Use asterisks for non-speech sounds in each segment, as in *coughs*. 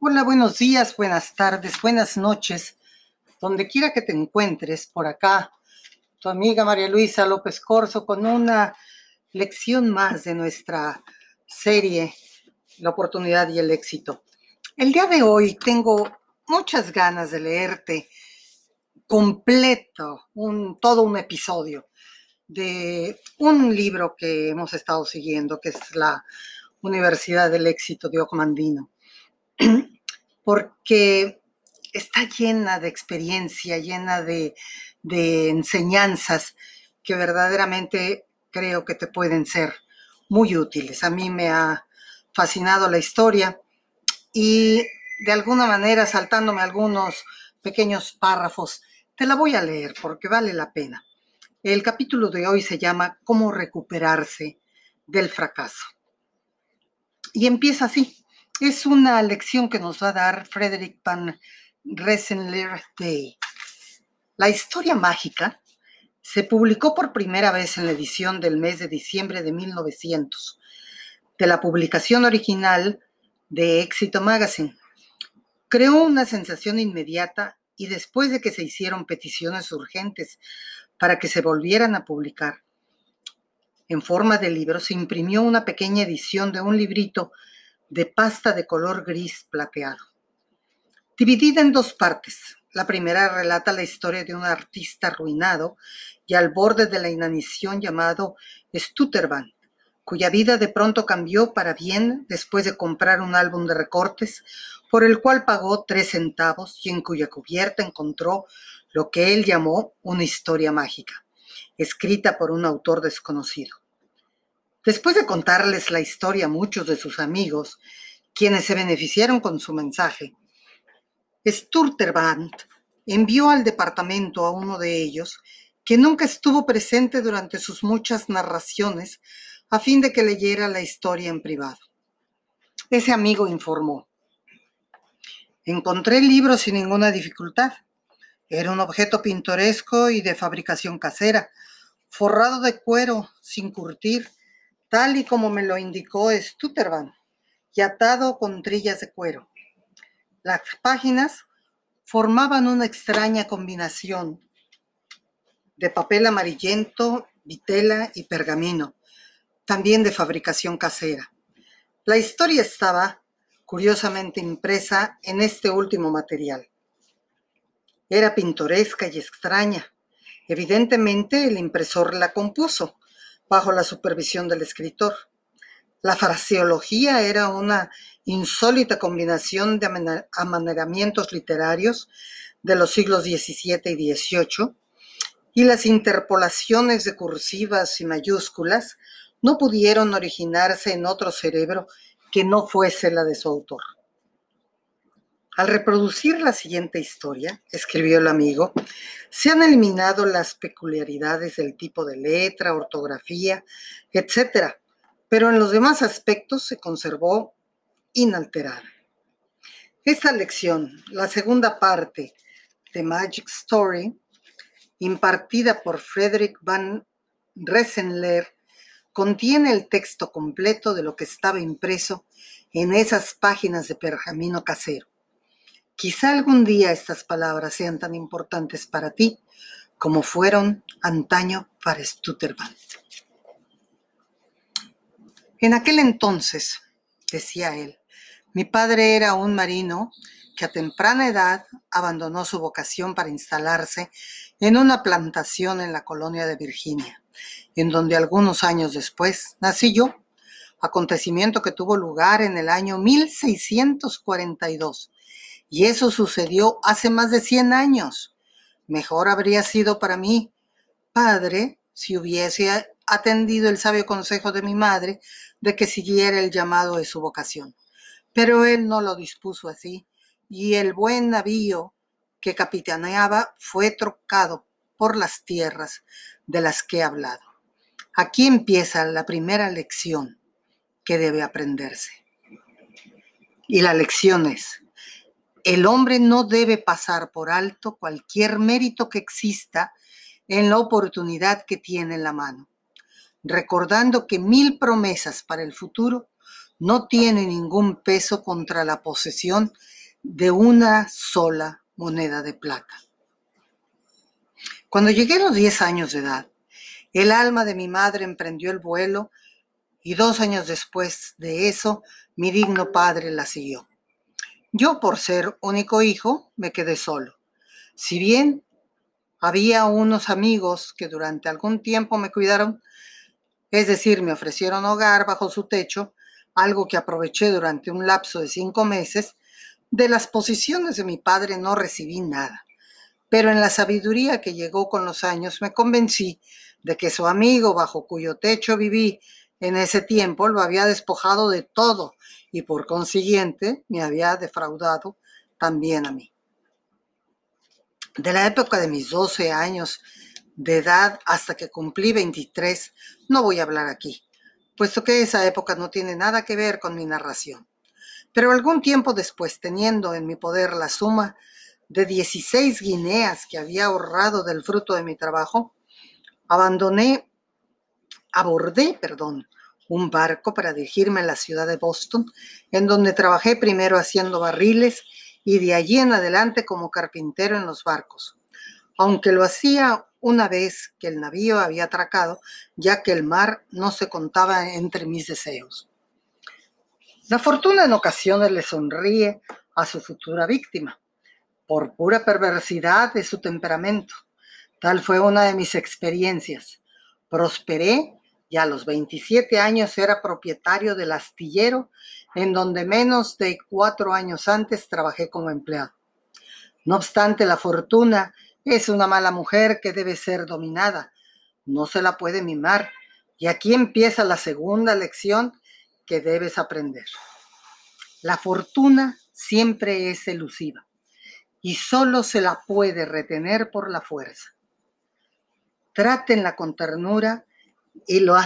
Hola, buenos días, buenas tardes, buenas noches, donde quiera que te encuentres por acá, tu amiga María Luisa López Corso con una lección más de nuestra serie La oportunidad y el éxito. El día de hoy tengo muchas ganas de leerte completo, un, todo un episodio de un libro que hemos estado siguiendo, que es la Universidad del Éxito de Ocmandino *clears throat* porque está llena de experiencia, llena de, enseñanzas que verdaderamente creo que te pueden ser muy útiles. A mí me ha fascinado la historia y de alguna manera, saltándome algunos pequeños párrafos, te la voy a leer porque vale la pena. El capítulo de hoy se llama Cómo recuperarse del fracaso. Y empieza así. Es una lección que nos va a dar Frederick Van Rensselaer Day. La historia mágica se publicó por primera vez en la edición del mes de diciembre de 1900, de la publicación original de Éxito Magazine. Creó una sensación inmediata y después de que se hicieron peticiones urgentes para que se volvieran a publicar, en forma de libro se imprimió una pequeña edición de un librito de pasta de color gris plateado. Dividida en dos partes. La primera relata la historia de un artista arruinado y al borde de la inanición llamado Stutterband, cuya vida de pronto cambió para bien después de comprar un álbum de recortes por el cual pagó tres centavos y en cuya cubierta encontró lo que él llamó una historia mágica, escrita por un autor desconocido. Después de contarles la historia a muchos de sus amigos, quienes se beneficiaron con su mensaje, Sturterband envió al departamento a uno de ellos, que nunca estuvo presente durante sus muchas narraciones, a fin de que leyera la historia en privado. Ese amigo informó. Encontré el libro sin ninguna dificultad. Era un objeto pintoresco y de fabricación casera, forrado de cuero, sin curtir, tal y como me lo indicó Stutterban, y atado con trillas de cuero. Las páginas formaban una extraña combinación de papel amarillento, vitela y pergamino, también de fabricación casera. La historia estaba curiosamente impresa en este último material. Era pintoresca y extraña. Evidentemente el impresor la compuso, bajo la supervisión del escritor. La fraseología era una insólita combinación de amaneramientos literarios de los siglos XVII y XVIII, y las interpolaciones de cursivas y mayúsculas no pudieron originarse en otro cerebro que no fuese la de su autor. Al reproducir la siguiente historia, escribió el amigo, se han eliminado las peculiaridades del tipo de letra, ortografía, etc., pero en los demás aspectos se conservó inalterada. Esta lección, la segunda parte de Magic Story, impartida por Frederick Van Rensselaer, contiene el texto completo de lo que estaba impreso en esas páginas de pergamino casero. Quizá algún día estas palabras sean tan importantes para ti como fueron antaño para Stutterband. En aquel entonces, decía él, mi padre era un marino que a temprana edad abandonó su vocación para instalarse en una plantación en la colonia de Virginia, en donde algunos años después nací yo, acontecimiento que tuvo lugar en el año 1642 y eso sucedió hace más de 100 años. Mejor habría sido para mí, padre, si hubiese atendido el sabio consejo de mi madre de que siguiera el llamado de su vocación. Pero él no lo dispuso así, y el buen navío que capitaneaba fue trocado por las tierras de las que he hablado. Aquí empieza la primera lección que debe aprenderse. Y la lección es, el hombre no debe pasar por alto cualquier mérito que exista en la oportunidad que tiene en la mano, recordando que mil promesas para el futuro no tiene ningún peso contra la posesión de una sola moneda de plata. Cuando llegué a los 10 años de edad, el alma de mi madre emprendió el vuelo y dos años después de eso, mi digno padre la siguió. Yo, por ser único hijo, me quedé solo. Si bien había unos amigos que durante algún tiempo me cuidaron, es decir, me ofrecieron hogar bajo su techo, algo que aproveché durante un lapso de cinco meses, de las posiciones de mi padre no recibí nada. Pero en la sabiduría que llegó con los años me convencí de que su amigo bajo cuyo techo viví en ese tiempo lo había despojado de todo y por consiguiente me había defraudado también a mí. De la época de mis 12 años de edad hasta que cumplí 23, no voy a hablar aquí, puesto que esa época no tiene nada que ver con mi narración. Pero algún tiempo después, teniendo en mi poder la suma de 16 guineas que había ahorrado del fruto de mi trabajo, abandoné, abordé, perdón, un barco para dirigirme a la ciudad de Boston, en donde trabajé primero haciendo barriles y de allí en adelante como carpintero en los barcos, aunque lo hacía una vez que el navío había atracado, ya que el mar no se contaba entre mis deseos. La fortuna en ocasiones le sonríe a su futura víctima, por pura perversidad de su temperamento. Tal fue una de mis experiencias. Prosperé y a los 27 años era propietario del astillero en donde menos de cuatro años antes trabajé como empleado. No obstante, la fortuna es una mala mujer que debe ser dominada. No se la puede mimar. Y aquí empieza la segunda lección que debes aprender. La fortuna siempre es elusiva y solo se la puede retener por la fuerza. Trátenla con ternura y lo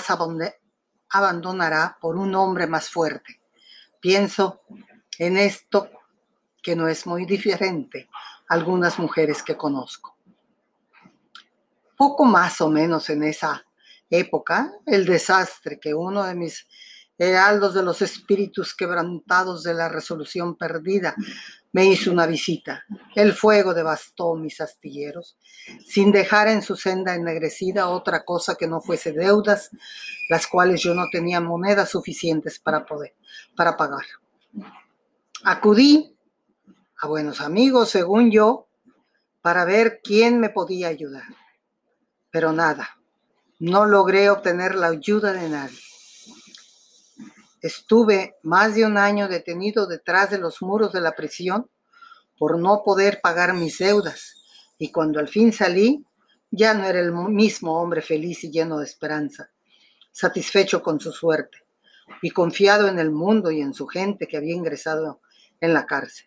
abandonará por un hombre más fuerte. Pienso en esto que no es muy diferente a algunas mujeres que conozco. Poco más o menos en esa época, el desastre que uno de mis heraldos de los espíritus quebrantados de la resolución perdida me hizo una visita. El fuego devastó mis astilleros, sin dejar en su senda ennegrecida otra cosa que no fuese deudas, las cuales yo no tenía monedas suficientes para poder, para pagar. Acudí a buenos amigos, según yo, para ver quién me podía ayudar. Pero nada, no logré obtener la ayuda de nadie. Estuve más de un año detenido detrás de los muros de la prisión por no poder pagar mis deudas y cuando al fin salí, ya no era el mismo hombre feliz y lleno de esperanza, satisfecho con su suerte y confiado en el mundo y en su gente que había ingresado en la cárcel.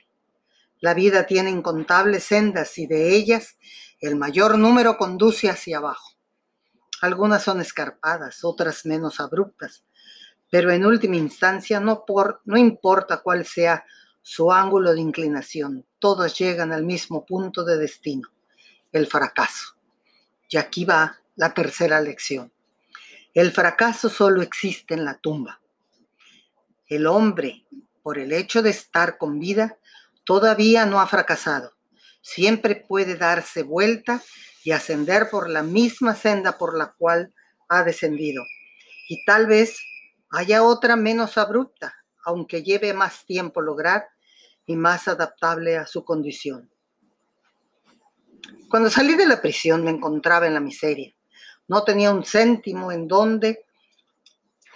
La vida tiene incontables sendas y de ellas el mayor número conduce hacia abajo. Algunas son escarpadas, otras menos abruptas, pero en última instancia no, por, no importa cuál sea su ángulo de inclinación, todos llegan al mismo punto de destino, el fracaso. Y aquí va la tercera lección. El fracaso solo existe en la tumba. El hombre, por el hecho de estar con vida, todavía no ha fracasado. Siempre puede darse vuelta y ascender por la misma senda por la cual ha descendido. Y tal vez haya otra menos abrupta, aunque lleve más tiempo lograr y más adaptable a su condición. Cuando salí de la prisión me encontraba en la miseria. No tenía un céntimo en donde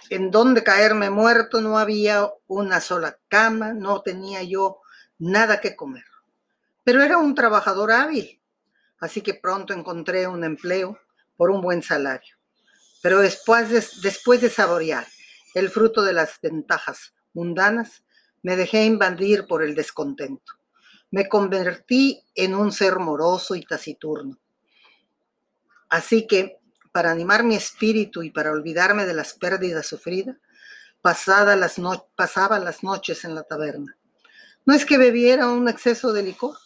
en donde caerme muerto, no había una sola cama, no tenía yo nada que comer. Pero era un trabajador hábil, así que pronto encontré un empleo por un buen salario. Pero después de, después de saborear el fruto de las ventajas mundanas, me dejé invadir por el descontento. Me convertí en un ser moroso y taciturno. Así que, para animar mi espíritu y para olvidarme de las pérdidas sufridas, pasaba las, pasaba las noches en la taberna. No es que bebiera un exceso de licor,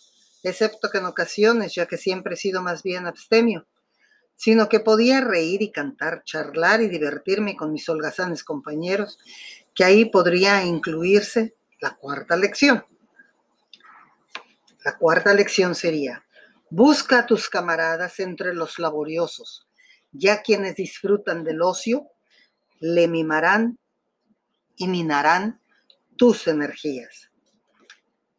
excepto que en ocasiones, ya que siempre he sido más bien abstemio, sino que podía reír y cantar, charlar y divertirme con mis holgazanes compañeros que ahí podría incluirse la cuarta lección. La cuarta lección sería, busca a tus camaradas entre los laboriosos, ya quienes disfrutan del ocio le mimarán y minarán tus energías.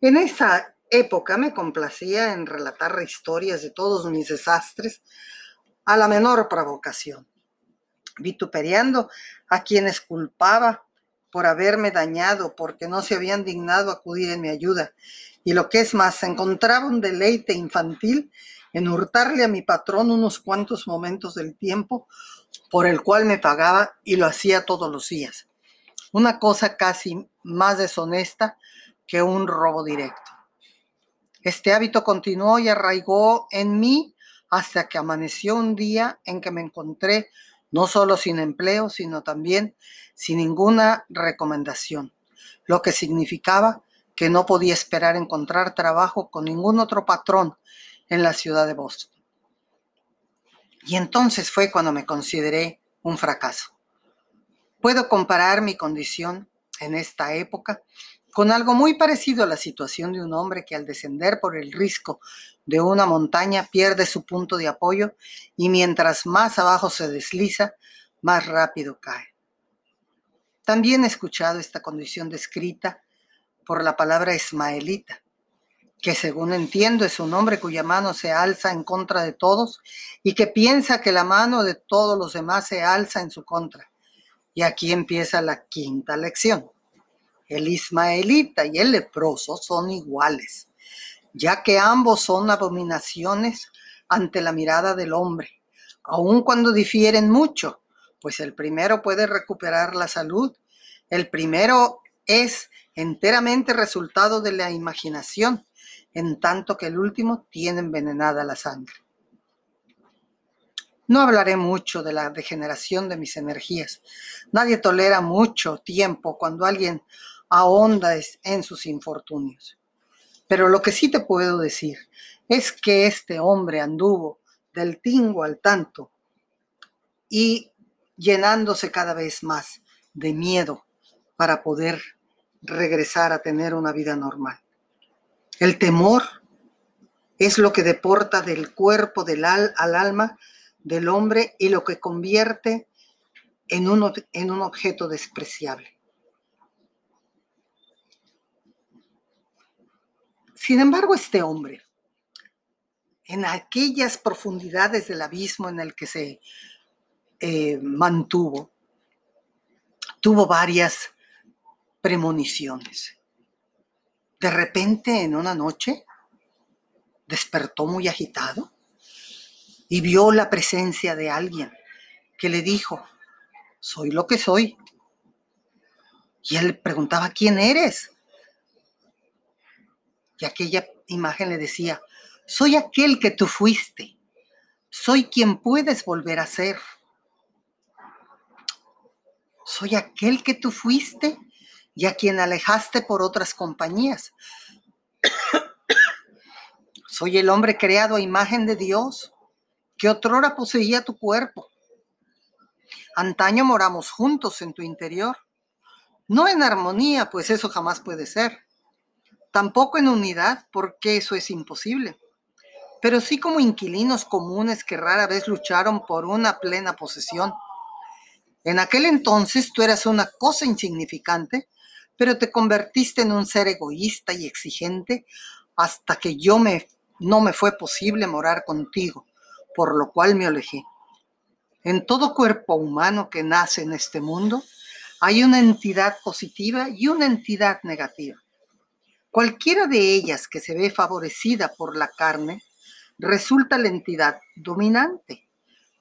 En esa época me complacía en relatar historias de todos mis desastres a la menor provocación, vituperiando a quienes culpaba por haberme dañado, porque no se habían dignado acudir en mi ayuda. Y lo que es más, encontraba un deleite infantil en hurtarle a mi patrón unos cuantos momentos del tiempo por el cual me pagaba y lo hacía todos los días. Una cosa casi más deshonesta que un robo directo. Este hábito continuó y arraigó en mí hasta que amaneció un día en que me encontré no solo sin empleo, sino también sin ninguna recomendación, lo que significaba que no podía esperar encontrar trabajo con ningún otro patrón en la ciudad de Boston. Y entonces fue cuando me consideré un fracaso. Puedo comparar mi condición en esta época con algo muy parecido a la situación de un hombre que al descender por el risco de una montaña pierde su punto de apoyo y mientras más abajo se desliza, más rápido cae. También he escuchado esta condición descrita por la palabra ismaelita, que según entiendo es un hombre cuya mano se alza en contra de todos y que piensa que la mano de todos los demás se alza en su contra. Y aquí empieza la quinta lección. El ismaelita y el leproso son iguales, ya que ambos son abominaciones ante la mirada del hombre, aun cuando difieren mucho, pues el primero puede recuperar la salud, el primero es enteramente resultado de la imaginación, en tanto que el último tiene envenenada la sangre. No hablaré mucho de la degeneración de mis energías. Nadie tolera mucho tiempo cuando alguien ahonda en sus infortunios. Pero lo que sí te puedo decir es que este hombre anduvo del tingo al tanto y llenándose cada vez más de miedo para poder regresar a tener una vida normal. El temor es lo que deporta del cuerpo del al, alma del hombre y lo que convierte en un, en un objeto despreciable. Sin embargo, este hombre, en aquellas profundidades del abismo en el que se eh, mantuvo, tuvo varias premoniciones. De repente, en una noche, despertó muy agitado y vio la presencia de alguien que le dijo, soy lo que soy. Y él preguntaba, ¿quién eres? Y aquella imagen le decía, soy aquel que tú fuiste, soy quien puedes volver a ser. Soy aquel que tú fuiste y a quien alejaste por otras compañías. *coughs* soy el hombre creado a imagen de Dios, que otrora poseía tu cuerpo. Antaño moramos juntos en tu interior, no en armonía, pues eso jamás puede ser Tampoco en unidad, porque eso es imposible, pero sí como inquilinos comunes que rara vez lucharon por una plena posesión. En aquel entonces tú eras una cosa insignificante, pero te convertiste en un ser egoísta y exigente hasta que yo me, no me fue posible morar contigo, por lo cual me alejé. En todo cuerpo humano que nace en este mundo hay una entidad positiva y una entidad negativa. Cualquiera de ellas que se ve favorecida por la carne resulta la entidad dominante.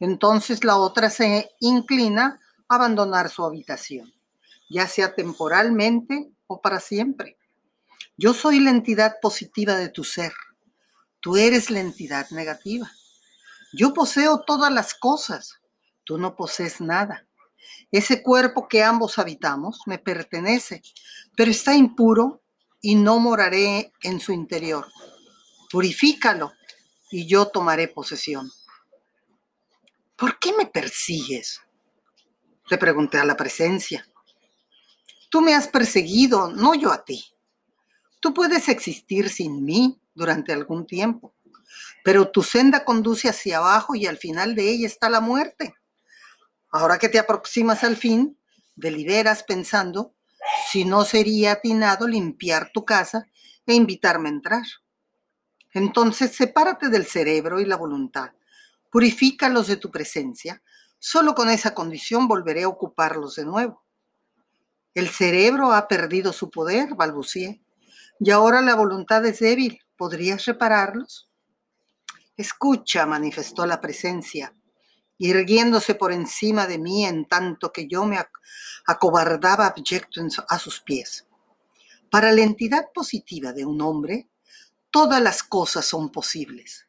Entonces la otra se inclina a abandonar su habitación, ya sea temporalmente o para siempre. Yo soy la entidad positiva de tu ser. Tú eres la entidad negativa. Yo poseo todas las cosas. Tú no posees nada. Ese cuerpo que ambos habitamos me pertenece, pero está impuro y no moraré en su interior. Purifícalo y yo tomaré posesión. ¿Por qué me persigues? Le pregunté a la presencia. Tú me has perseguido, no yo a ti. Tú puedes existir sin mí durante algún tiempo, pero tu senda conduce hacia abajo y al final de ella está la muerte. Ahora que te aproximas al fin, deliberas pensando si no sería atinado limpiar tu casa e invitarme a entrar. Entonces sepárate del cerebro y la voluntad, purifícalos de tu presencia, solo con esa condición volveré a ocuparlos de nuevo. El cerebro ha perdido su poder, balbucié, y ahora la voluntad es débil. ¿Podrías repararlos? Escucha, manifestó la presencia, irguiéndose por encima de mí en tanto que yo me acobardaba abyecto a sus pies. Para la entidad positiva de un hombre, todas las cosas son posibles.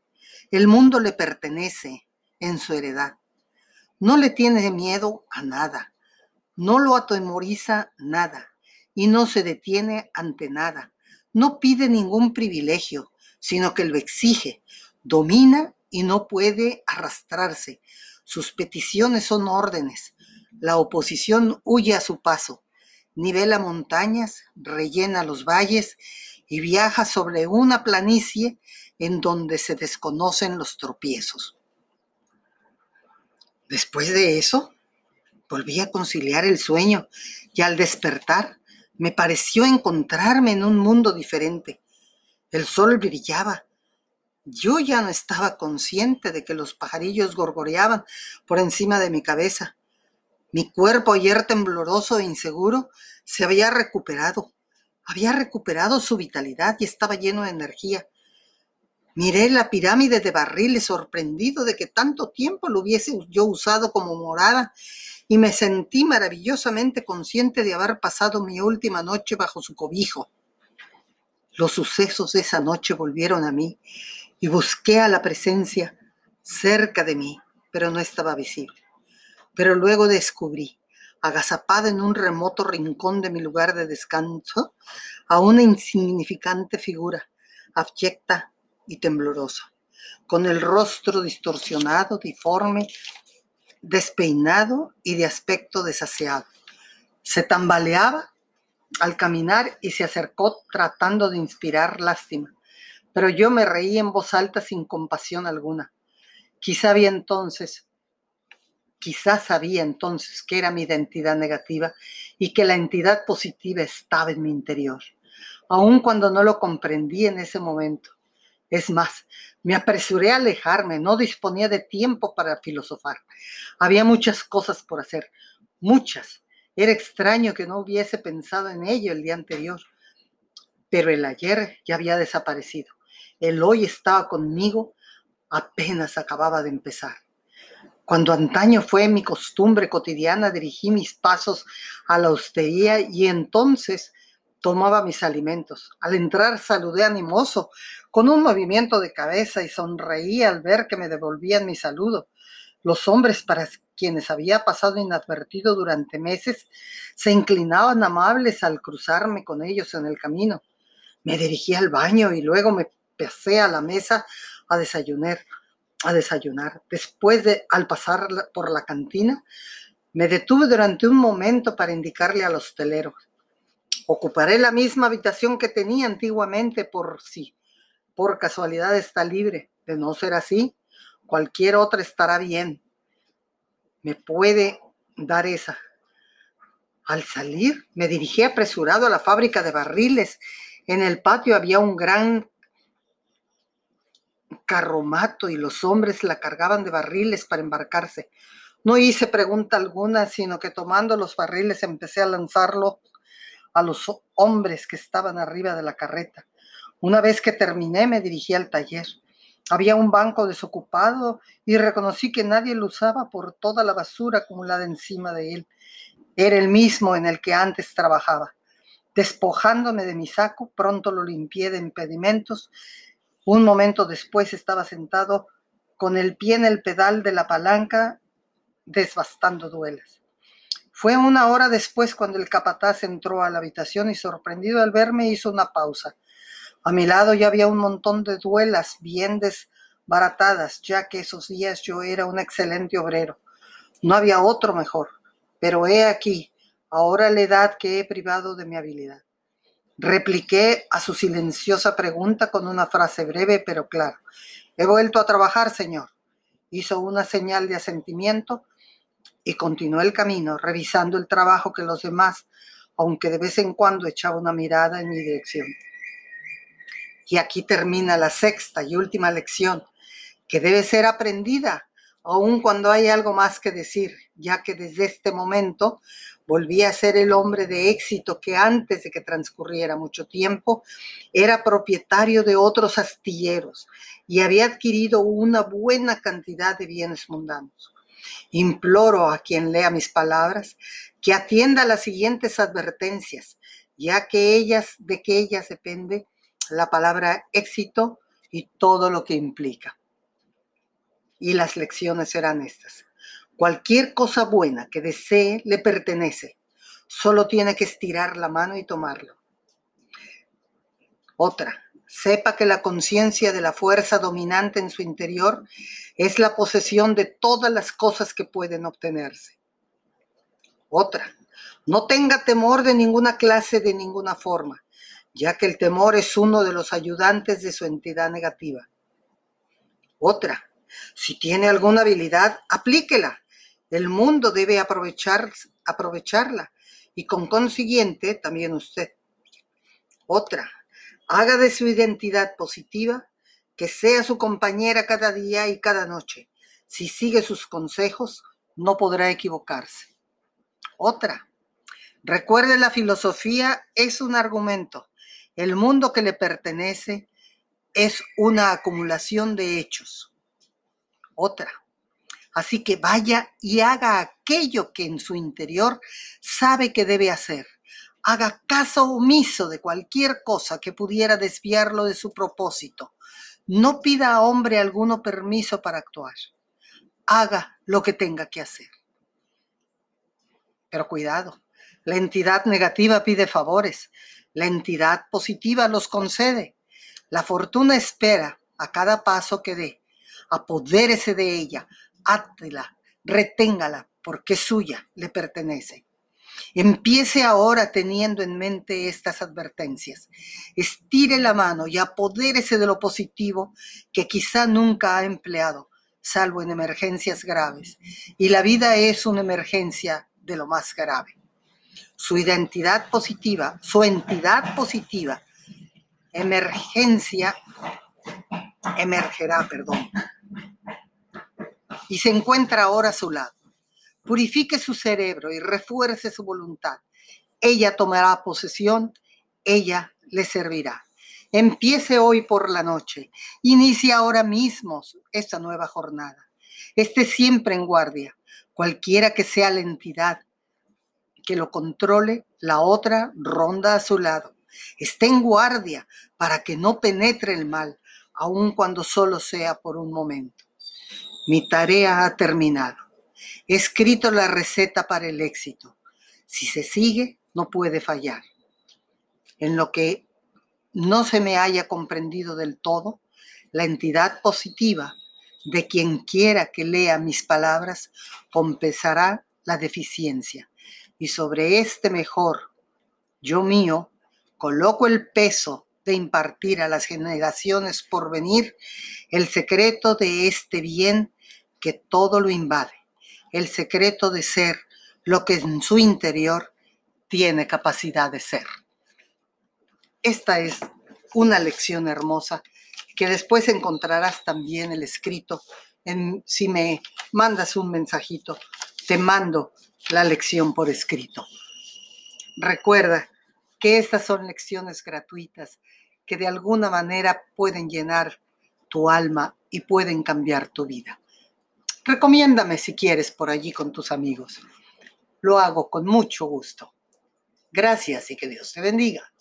El mundo le pertenece en su heredad. No le tiene miedo a nada, no lo atemoriza nada y no se detiene ante nada. No pide ningún privilegio, sino que lo exige, domina y no puede arrastrarse. Sus peticiones son órdenes. La oposición huye a su paso, nivela montañas, rellena los valles y viaja sobre una planicie en donde se desconocen los tropiezos. Después de eso, volví a conciliar el sueño y al despertar me pareció encontrarme en un mundo diferente. El sol brillaba. Yo ya no estaba consciente de que los pajarillos gorgoreaban por encima de mi cabeza. Mi cuerpo ayer tembloroso e inseguro se había recuperado había recuperado su vitalidad y estaba lleno de energía. Miré la pirámide de barriles sorprendido de que tanto tiempo lo hubiese yo usado como morada y me sentí maravillosamente consciente de haber pasado mi última noche bajo su cobijo. Los sucesos de esa noche volvieron a mí y busqué a la presencia cerca de mí, pero no estaba visible. Pero luego descubrí agazapada en un remoto rincón de mi lugar de descanso, a una insignificante figura, abyecta y temblorosa, con el rostro distorsionado, diforme, despeinado y de aspecto desaseado. Se tambaleaba al caminar y se acercó tratando de inspirar lástima, pero yo me reí en voz alta sin compasión alguna. Quizá había entonces Quizás sabía entonces que era mi identidad negativa y que la entidad positiva estaba en mi interior, aun cuando no lo comprendí en ese momento. Es más, me apresuré a alejarme, no disponía de tiempo para filosofar. Había muchas cosas por hacer, muchas. Era extraño que no hubiese pensado en ello el día anterior. Pero el ayer ya había desaparecido. El hoy estaba conmigo, apenas acababa de empezar. Cuando antaño fue mi costumbre cotidiana, dirigí mis pasos a la hostería y entonces tomaba mis alimentos. Al entrar saludé animoso, con un movimiento de cabeza y sonreí al ver que me devolvían mi saludo. Los hombres para quienes había pasado inadvertido durante meses se inclinaban amables al cruzarme con ellos en el camino. Me dirigí al baño y luego me pasé a la mesa a desayunar a desayunar. Después de, al pasar por la cantina, me detuve durante un momento para indicarle al hostelero. Ocuparé la misma habitación que tenía antiguamente por si por casualidad está libre. De no ser así, cualquier otra estará bien. Me puede dar esa. Al salir, me dirigí apresurado a la fábrica de barriles. En el patio había un gran carromato y los hombres la cargaban de barriles para embarcarse. No hice pregunta alguna, sino que tomando los barriles empecé a lanzarlo a los hombres que estaban arriba de la carreta. Una vez que terminé me dirigí al taller. Había un banco desocupado y reconocí que nadie lo usaba por toda la basura acumulada encima de él. Era el mismo en el que antes trabajaba. Despojándome de mi saco, pronto lo limpié de impedimentos un momento después estaba sentado con el pie en el pedal de la palanca, desbastando duelas. Fue una hora después cuando el capataz entró a la habitación y sorprendido al verme hizo una pausa. A mi lado ya había un montón de duelas bien desbaratadas, ya que esos días yo era un excelente obrero. No había otro mejor. Pero he aquí, ahora la edad que he privado de mi habilidad. Repliqué a su silenciosa pregunta con una frase breve pero clara. He vuelto a trabajar, señor. Hizo una señal de asentimiento y continuó el camino, revisando el trabajo que los demás, aunque de vez en cuando echaba una mirada en mi dirección. Y aquí termina la sexta y última lección, que debe ser aprendida, aun cuando hay algo más que decir, ya que desde este momento volví a ser el hombre de éxito que antes de que transcurriera mucho tiempo era propietario de otros astilleros y había adquirido una buena cantidad de bienes mundanos. Imploro a quien lea mis palabras que atienda las siguientes advertencias, ya que ellas, de que ellas depende la palabra éxito y todo lo que implica. Y las lecciones serán estas. Cualquier cosa buena que desee le pertenece. Solo tiene que estirar la mano y tomarlo. Otra, sepa que la conciencia de la fuerza dominante en su interior es la posesión de todas las cosas que pueden obtenerse. Otra, no tenga temor de ninguna clase, de ninguna forma, ya que el temor es uno de los ayudantes de su entidad negativa. Otra, si tiene alguna habilidad, aplíquela el mundo debe aprovechar, aprovecharla y con consiguiente también usted. Otra, haga de su identidad positiva que sea su compañera cada día y cada noche. Si sigue sus consejos, no podrá equivocarse. Otra, recuerde la filosofía es un argumento. El mundo que le pertenece es una acumulación de hechos. Otra, Así que vaya y haga aquello que en su interior sabe que debe hacer. Haga caso omiso de cualquier cosa que pudiera desviarlo de su propósito. No pida a hombre alguno permiso para actuar. Haga lo que tenga que hacer. Pero cuidado, la entidad negativa pide favores, la entidad positiva los concede. La fortuna espera a cada paso que dé. Apodérese de ella, átela, reténgala, porque suya, le pertenece. Empiece ahora teniendo en mente estas advertencias. Estire la mano y apodérese de lo positivo que quizá nunca ha empleado, salvo en emergencias graves. Y la vida es una emergencia de lo más grave. Su identidad positiva, su entidad positiva, emergencia, emergerá, perdón, y se encuentra ahora a su lado. Purifique su cerebro y refuerce su voluntad. Ella tomará posesión, ella le servirá. Empiece hoy por la noche. Inicie ahora mismo esta nueva jornada. Esté siempre en guardia. Cualquiera que sea la entidad que lo controle, la otra ronda a su lado. Esté en guardia para que no penetre el mal, aun cuando solo sea por un momento. Mi tarea ha terminado. He escrito la receta para el éxito. Si se sigue, no puede fallar. En lo que no se me haya comprendido del todo, la entidad positiva de quien quiera que lea mis palabras compensará la deficiencia. Y sobre este mejor yo mío coloco el peso de impartir a las generaciones por venir el secreto de este bien que todo lo invade, el secreto de ser lo que en su interior tiene capacidad de ser. Esta es una lección hermosa que después encontrarás también el escrito. En, si me mandas un mensajito, te mando la lección por escrito. Recuerda que estas son lecciones gratuitas que de alguna manera pueden llenar tu alma y pueden cambiar tu vida. Recomiéndame si quieres por allí con tus amigos. Lo hago con mucho gusto. Gracias y que Dios te bendiga.